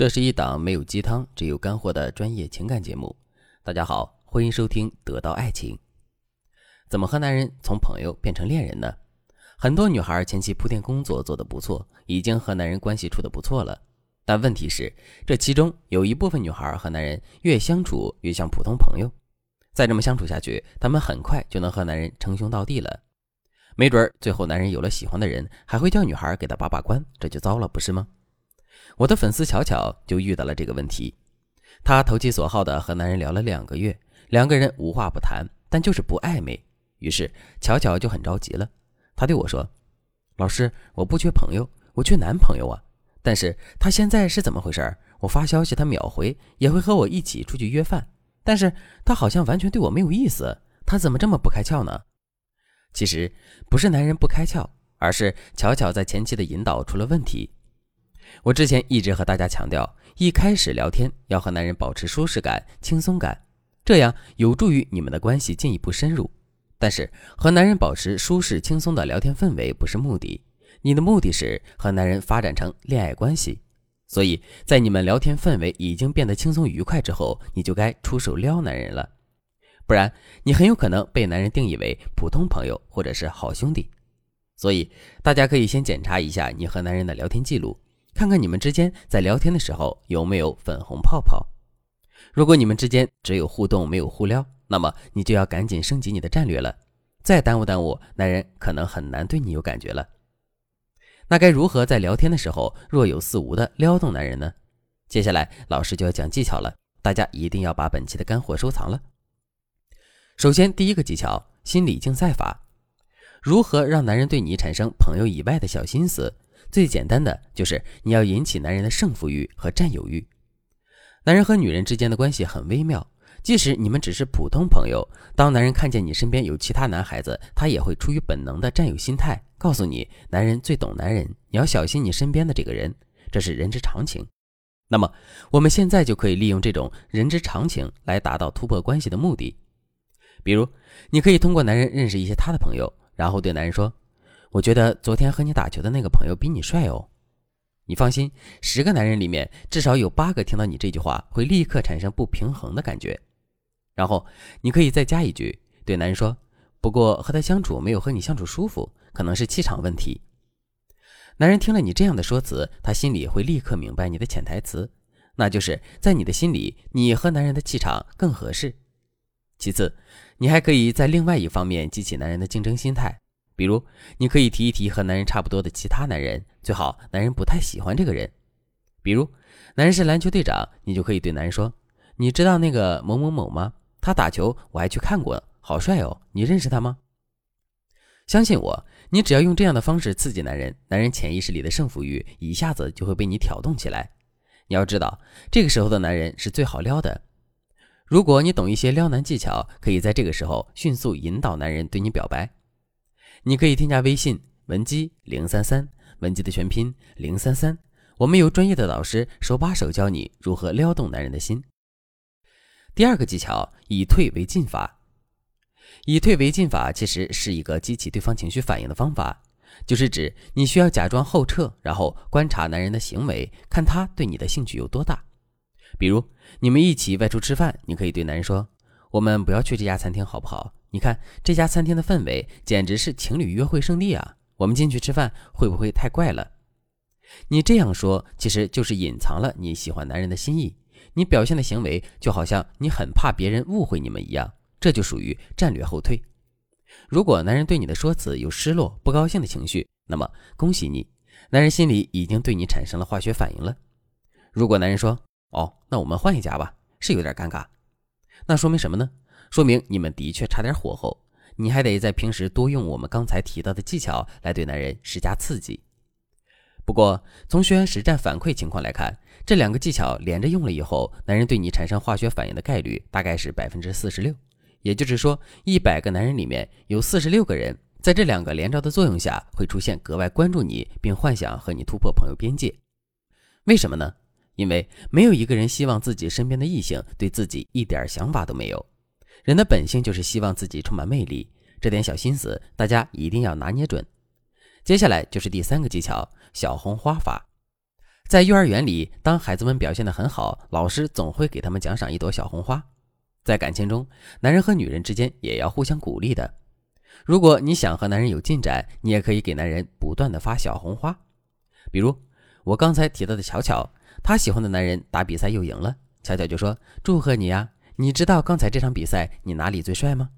这是一档没有鸡汤、只有干货的专业情感节目。大家好，欢迎收听《得到爱情》。怎么和男人从朋友变成恋人呢？很多女孩前期铺垫工作做得不错，已经和男人关系处得不错了。但问题是，这其中有一部分女孩和男人越相处越像普通朋友，再这么相处下去，他们很快就能和男人称兄道弟了。没准儿最后男人有了喜欢的人，还会叫女孩给他把把关，这就糟了，不是吗？我的粉丝巧巧就遇到了这个问题，她投其所好的和男人聊了两个月，两个人无话不谈，但就是不暧昧。于是巧巧就很着急了，她对我说：“老师，我不缺朋友，我缺男朋友啊！但是他现在是怎么回事？我发消息他秒回，也会和我一起出去约饭，但是他好像完全对我没有意思，他怎么这么不开窍呢？”其实不是男人不开窍，而是巧巧在前期的引导出了问题。我之前一直和大家强调，一开始聊天要和男人保持舒适感、轻松感，这样有助于你们的关系进一步深入。但是和男人保持舒适轻松的聊天氛围不是目的，你的目的是和男人发展成恋爱关系。所以在你们聊天氛围已经变得轻松愉快之后，你就该出手撩男人了，不然你很有可能被男人定义为普通朋友或者是好兄弟。所以大家可以先检查一下你和男人的聊天记录。看看你们之间在聊天的时候有没有粉红泡泡。如果你们之间只有互动没有互撩，那么你就要赶紧升级你的战略了。再耽误耽误，男人可能很难对你有感觉了。那该如何在聊天的时候若有似无的撩动男人呢？接下来老师就要讲技巧了，大家一定要把本期的干货收藏了。首先，第一个技巧：心理竞赛法。如何让男人对你产生朋友以外的小心思？最简单的就是你要引起男人的胜负欲和占有欲。男人和女人之间的关系很微妙，即使你们只是普通朋友，当男人看见你身边有其他男孩子，他也会出于本能的占有心态，告诉你男人最懂男人，你要小心你身边的这个人，这是人之常情。那么我们现在就可以利用这种人之常情来达到突破关系的目的。比如，你可以通过男人认识一些他的朋友，然后对男人说。我觉得昨天和你打球的那个朋友比你帅哦。你放心，十个男人里面至少有八个听到你这句话会立刻产生不平衡的感觉。然后你可以再加一句，对男人说：“不过和他相处没有和你相处舒服，可能是气场问题。”男人听了你这样的说辞，他心里会立刻明白你的潜台词，那就是在你的心里，你和男人的气场更合适。其次，你还可以在另外一方面激起男人的竞争心态。比如，你可以提一提和男人差不多的其他男人，最好男人不太喜欢这个人。比如，男人是篮球队长，你就可以对男人说：“你知道那个某某某吗？他打球我还去看过，好帅哦！你认识他吗？”相信我，你只要用这样的方式刺激男人，男人潜意识里的胜负欲一下子就会被你挑动起来。你要知道，这个时候的男人是最好撩的。如果你懂一些撩男技巧，可以在这个时候迅速引导男人对你表白。你可以添加微信文姬零三三，文姬的全拼零三三，我们有专业的老师手把手教你如何撩动男人的心。第二个技巧，以退为进法。以退为进法其实是一个激起对方情绪反应的方法，就是指你需要假装后撤，然后观察男人的行为，看他对你的兴趣有多大。比如你们一起外出吃饭，你可以对男人说：“我们不要去这家餐厅，好不好？”你看这家餐厅的氛围简直是情侣约会圣地啊！我们进去吃饭会不会太怪了？你这样说其实就是隐藏了你喜欢男人的心意，你表现的行为就好像你很怕别人误会你们一样，这就属于战略后退。如果男人对你的说辞有失落、不高兴的情绪，那么恭喜你，男人心里已经对你产生了化学反应了。如果男人说：“哦，那我们换一家吧”，是有点尴尬，那说明什么呢？说明你们的确差点火候，你还得在平时多用我们刚才提到的技巧来对男人施加刺激。不过从学员实战反馈情况来看，这两个技巧连着用了以后，男人对你产生化学反应的概率大概是百分之四十六。也就是说，一百个男人里面有四十六个人在这两个连招的作用下，会出现格外关注你，并幻想和你突破朋友边界。为什么呢？因为没有一个人希望自己身边的异性对自己一点想法都没有。人的本性就是希望自己充满魅力，这点小心思大家一定要拿捏准。接下来就是第三个技巧——小红花法。在幼儿园里，当孩子们表现得很好，老师总会给他们奖赏一朵小红花。在感情中，男人和女人之间也要互相鼓励的。如果你想和男人有进展，你也可以给男人不断的发小红花。比如我刚才提到的巧巧，她喜欢的男人打比赛又赢了，巧巧就说：“祝贺你呀！你知道刚才这场比赛你哪里最帅吗？”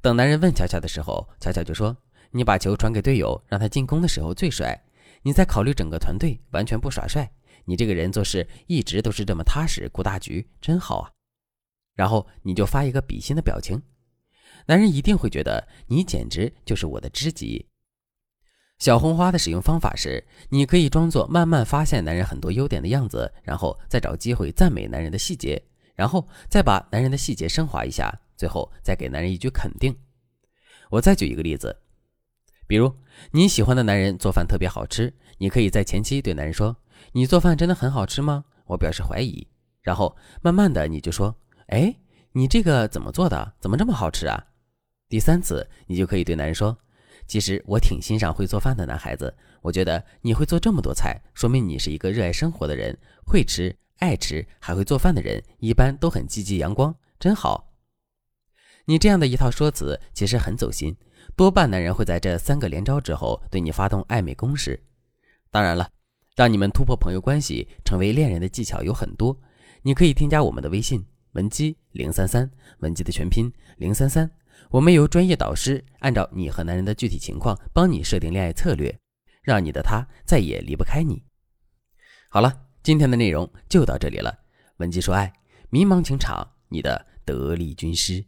等男人问巧巧的时候，巧巧就说：“你把球传给队友，让他进攻的时候最帅。”你在考虑整个团队，完全不耍帅。你这个人做事一直都是这么踏实，顾大局，真好啊。然后你就发一个比心的表情，男人一定会觉得你简直就是我的知己。小红花的使用方法是：你可以装作慢慢发现男人很多优点的样子，然后再找机会赞美男人的细节，然后再把男人的细节升华一下，最后再给男人一句肯定。我再举一个例子。比如你喜欢的男人做饭特别好吃，你可以在前期对男人说：“你做饭真的很好吃吗？”我表示怀疑。然后慢慢的你就说：“哎，你这个怎么做的？怎么这么好吃啊？”第三次你就可以对男人说：“其实我挺欣赏会做饭的男孩子，我觉得你会做这么多菜，说明你是一个热爱生活的人，会吃、爱吃还会做饭的人，一般都很积极阳光，真好。”你这样的一套说辞其实很走心。多半男人会在这三个连招之后对你发动暧昧攻势。当然了，让你们突破朋友关系、成为恋人的技巧有很多。你可以添加我们的微信文姬零三三，文姬的全拼零三三。我们由专业导师按照你和男人的具体情况帮你设定恋爱策略，让你的他再也离不开你。好了，今天的内容就到这里了。文姬说爱，迷茫情场你的得力军师。